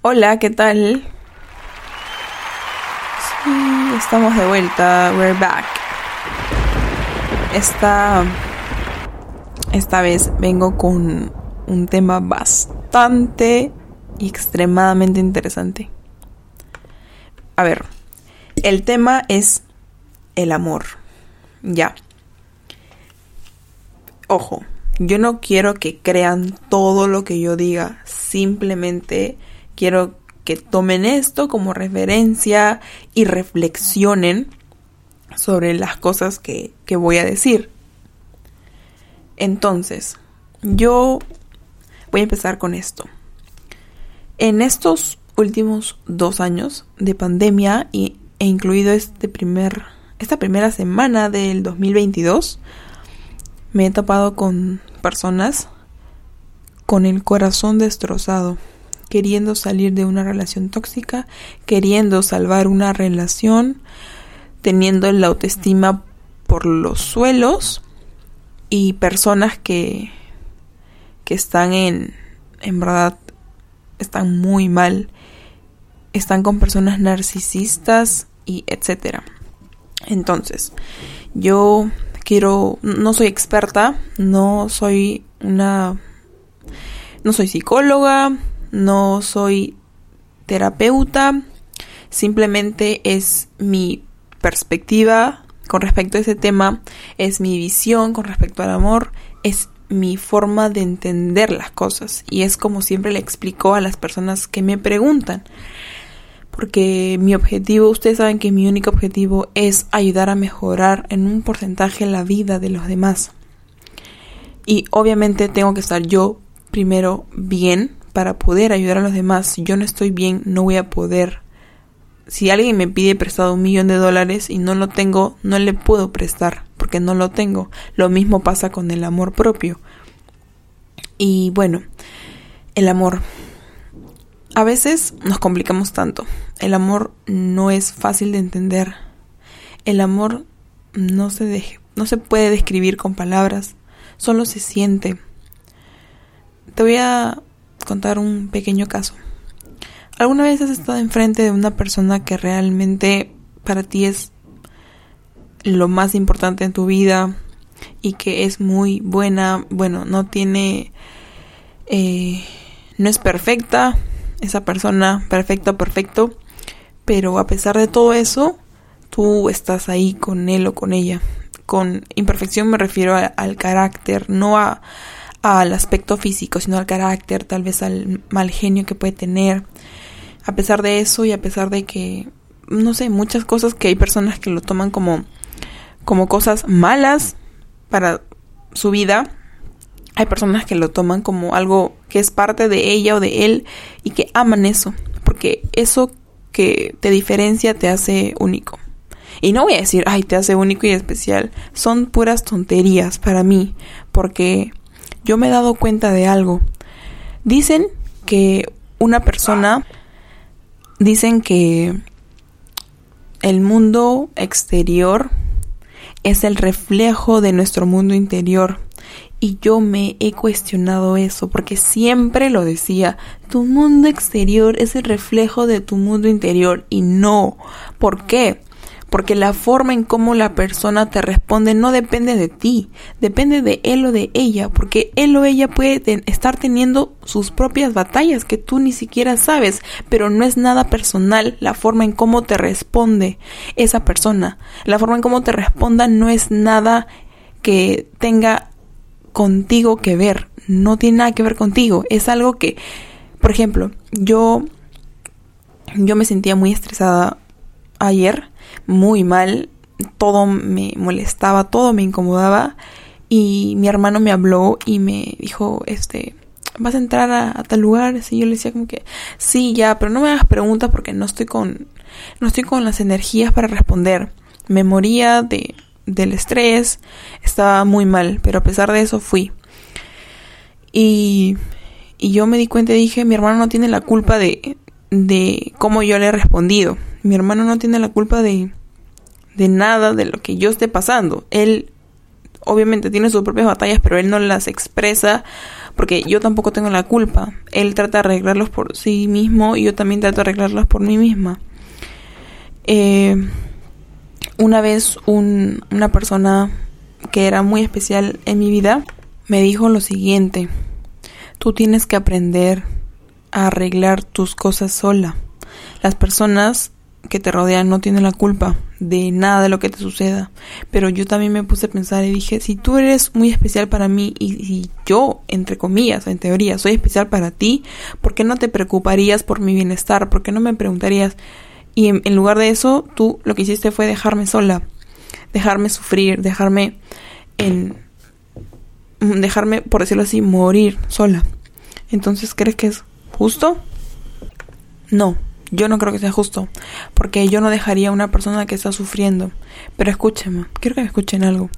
Hola, ¿qué tal? Estamos de vuelta. We're back. Esta, esta vez vengo con un tema bastante y extremadamente interesante. A ver, el tema es el amor. Ya. Ojo, yo no quiero que crean todo lo que yo diga. Simplemente quiero que tomen esto como referencia y reflexionen sobre las cosas que, que voy a decir. Entonces, yo voy a empezar con esto. En estos últimos dos años de pandemia y, e incluido este primer, esta primera semana del 2022, me he topado con personas con el corazón destrozado, queriendo salir de una relación tóxica, queriendo salvar una relación, teniendo la autoestima por los suelos y personas que, que están en, en verdad, están muy mal, están con personas narcisistas y etcétera. Entonces, yo quiero, no soy experta, no soy una, no soy psicóloga, no soy terapeuta, simplemente es mi perspectiva con respecto a ese tema, es mi visión con respecto al amor, es mi forma de entender las cosas y es como siempre le explico a las personas que me preguntan porque mi objetivo, ustedes saben que mi único objetivo es ayudar a mejorar en un porcentaje la vida de los demás. Y obviamente tengo que estar yo primero bien para poder ayudar a los demás. Si yo no estoy bien, no voy a poder. Si alguien me pide prestado un millón de dólares y no lo tengo, no le puedo prestar porque no lo tengo. Lo mismo pasa con el amor propio. Y bueno, el amor. A veces nos complicamos tanto. El amor no es fácil de entender. El amor no se, no se puede describir con palabras, solo se siente. Te voy a contar un pequeño caso. ¿Alguna vez has estado enfrente de una persona que realmente para ti es lo más importante en tu vida y que es muy buena? Bueno, no tiene... Eh, no es perfecta, esa persona perfecta, perfecto, pero a pesar de todo eso, tú estás ahí con él o con ella. Con imperfección me refiero al carácter, no a, al aspecto físico, sino al carácter, tal vez al mal genio que puede tener. A pesar de eso y a pesar de que, no sé, muchas cosas que hay personas que lo toman como, como cosas malas para su vida, hay personas que lo toman como algo que es parte de ella o de él y que aman eso, porque eso que te diferencia te hace único. Y no voy a decir, ay, te hace único y especial. Son puras tonterías para mí, porque yo me he dado cuenta de algo. Dicen que una persona, dicen que el mundo exterior es el reflejo de nuestro mundo interior. Y yo me he cuestionado eso porque siempre lo decía, tu mundo exterior es el reflejo de tu mundo interior y no. ¿Por qué? Porque la forma en cómo la persona te responde no depende de ti, depende de él o de ella, porque él o ella puede estar teniendo sus propias batallas que tú ni siquiera sabes, pero no es nada personal la forma en cómo te responde esa persona. La forma en cómo te responda no es nada que tenga contigo que ver, no tiene nada que ver contigo, es algo que, por ejemplo, yo yo me sentía muy estresada ayer, muy mal, todo me molestaba, todo me incomodaba y mi hermano me habló y me dijo, este, ¿vas a entrar a, tal lugar? Y yo le decía como que, sí, ya, pero no me hagas preguntas porque no estoy con, no estoy con las energías para responder. Me moría de, del estrés, estaba muy mal, pero a pesar de eso fui. Y, y yo me di cuenta y dije, mi hermano no tiene la culpa de, de cómo yo le he respondido. Mi hermano no tiene la culpa de, de nada de lo que yo esté pasando. Él obviamente tiene sus propias batallas, pero él no las expresa porque yo tampoco tengo la culpa. Él trata de arreglarlos por sí mismo y yo también trato de arreglarlos por mí misma. Eh, una vez una persona que era muy especial en mi vida me dijo lo siguiente, tú tienes que aprender a arreglar tus cosas sola. Las personas que te rodean no tienen la culpa de nada de lo que te suceda. Pero yo también me puse a pensar y dije, si tú eres muy especial para mí y, y, yo, entre comillas, en teoría, soy especial para ti, ¿por qué no te preocuparías por mi bienestar? ¿Por qué no me preguntarías? Y en, en lugar de eso, tú lo que hiciste fue dejarme sola, dejarme sufrir, dejarme en... dejarme, por decirlo así, morir sola. Entonces, ¿crees que es justo? No yo no creo que sea justo, porque yo no dejaría a una persona que está sufriendo. Pero escúcheme, quiero que me escuchen algo.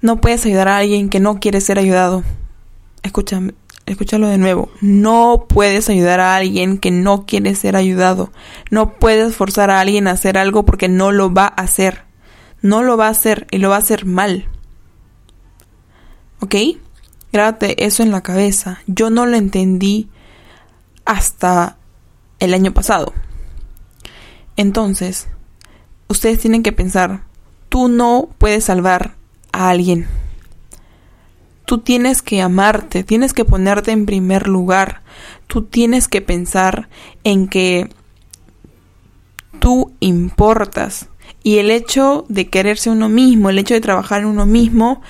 No puedes ayudar a alguien que no quiere ser ayudado. Escúchame, escúchalo de nuevo. No puedes ayudar a alguien que no quiere ser ayudado. No puedes forzar a alguien a hacer algo porque no lo va a hacer. No lo va a hacer y lo va a hacer mal. ¿Ok? Grábate eso en la cabeza. Yo no lo entendí hasta el año pasado. Entonces, ustedes tienen que pensar, tú no puedes salvar a alguien. Tú tienes que amarte, tienes que ponerte en primer lugar. Tú tienes que pensar en que tú importas. Y el hecho de quererse uno mismo, el hecho de trabajar en uno mismo,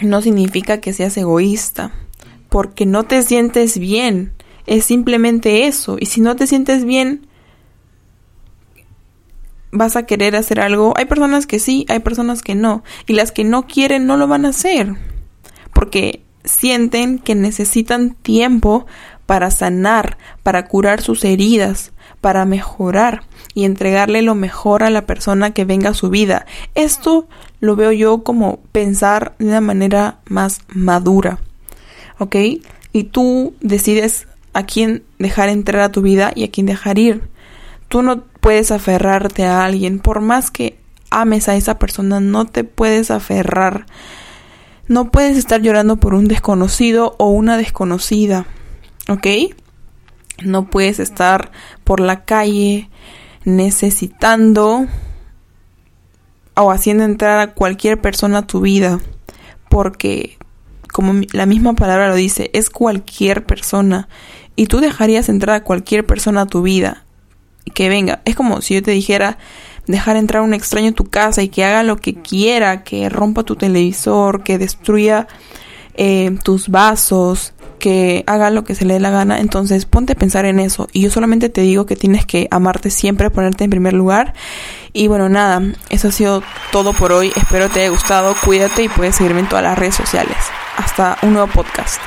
no significa que seas egoísta. Porque no te sientes bien es simplemente eso. Y si no te sientes bien, vas a querer hacer algo. Hay personas que sí, hay personas que no. Y las que no quieren no lo van a hacer. Porque sienten que necesitan tiempo para sanar, para curar sus heridas, para mejorar y entregarle lo mejor a la persona que venga a su vida. Esto lo veo yo como pensar de una manera más madura. ¿Ok? Y tú decides a quién dejar entrar a tu vida y a quién dejar ir. Tú no puedes aferrarte a alguien, por más que ames a esa persona, no te puedes aferrar. No puedes estar llorando por un desconocido o una desconocida, ¿ok? No puedes estar por la calle necesitando o haciendo entrar a cualquier persona a tu vida, porque como la misma palabra lo dice, es cualquier persona y tú dejarías entrar a cualquier persona a tu vida que venga. Es como si yo te dijera dejar entrar a un extraño a tu casa y que haga lo que quiera, que rompa tu televisor, que destruya eh, tus vasos, que haga lo que se le dé la gana. Entonces ponte a pensar en eso. Y yo solamente te digo que tienes que amarte siempre, ponerte en primer lugar. Y bueno, nada, eso ha sido todo por hoy. Espero te haya gustado. Cuídate y puedes seguirme en todas las redes sociales. Hasta un nuevo podcast.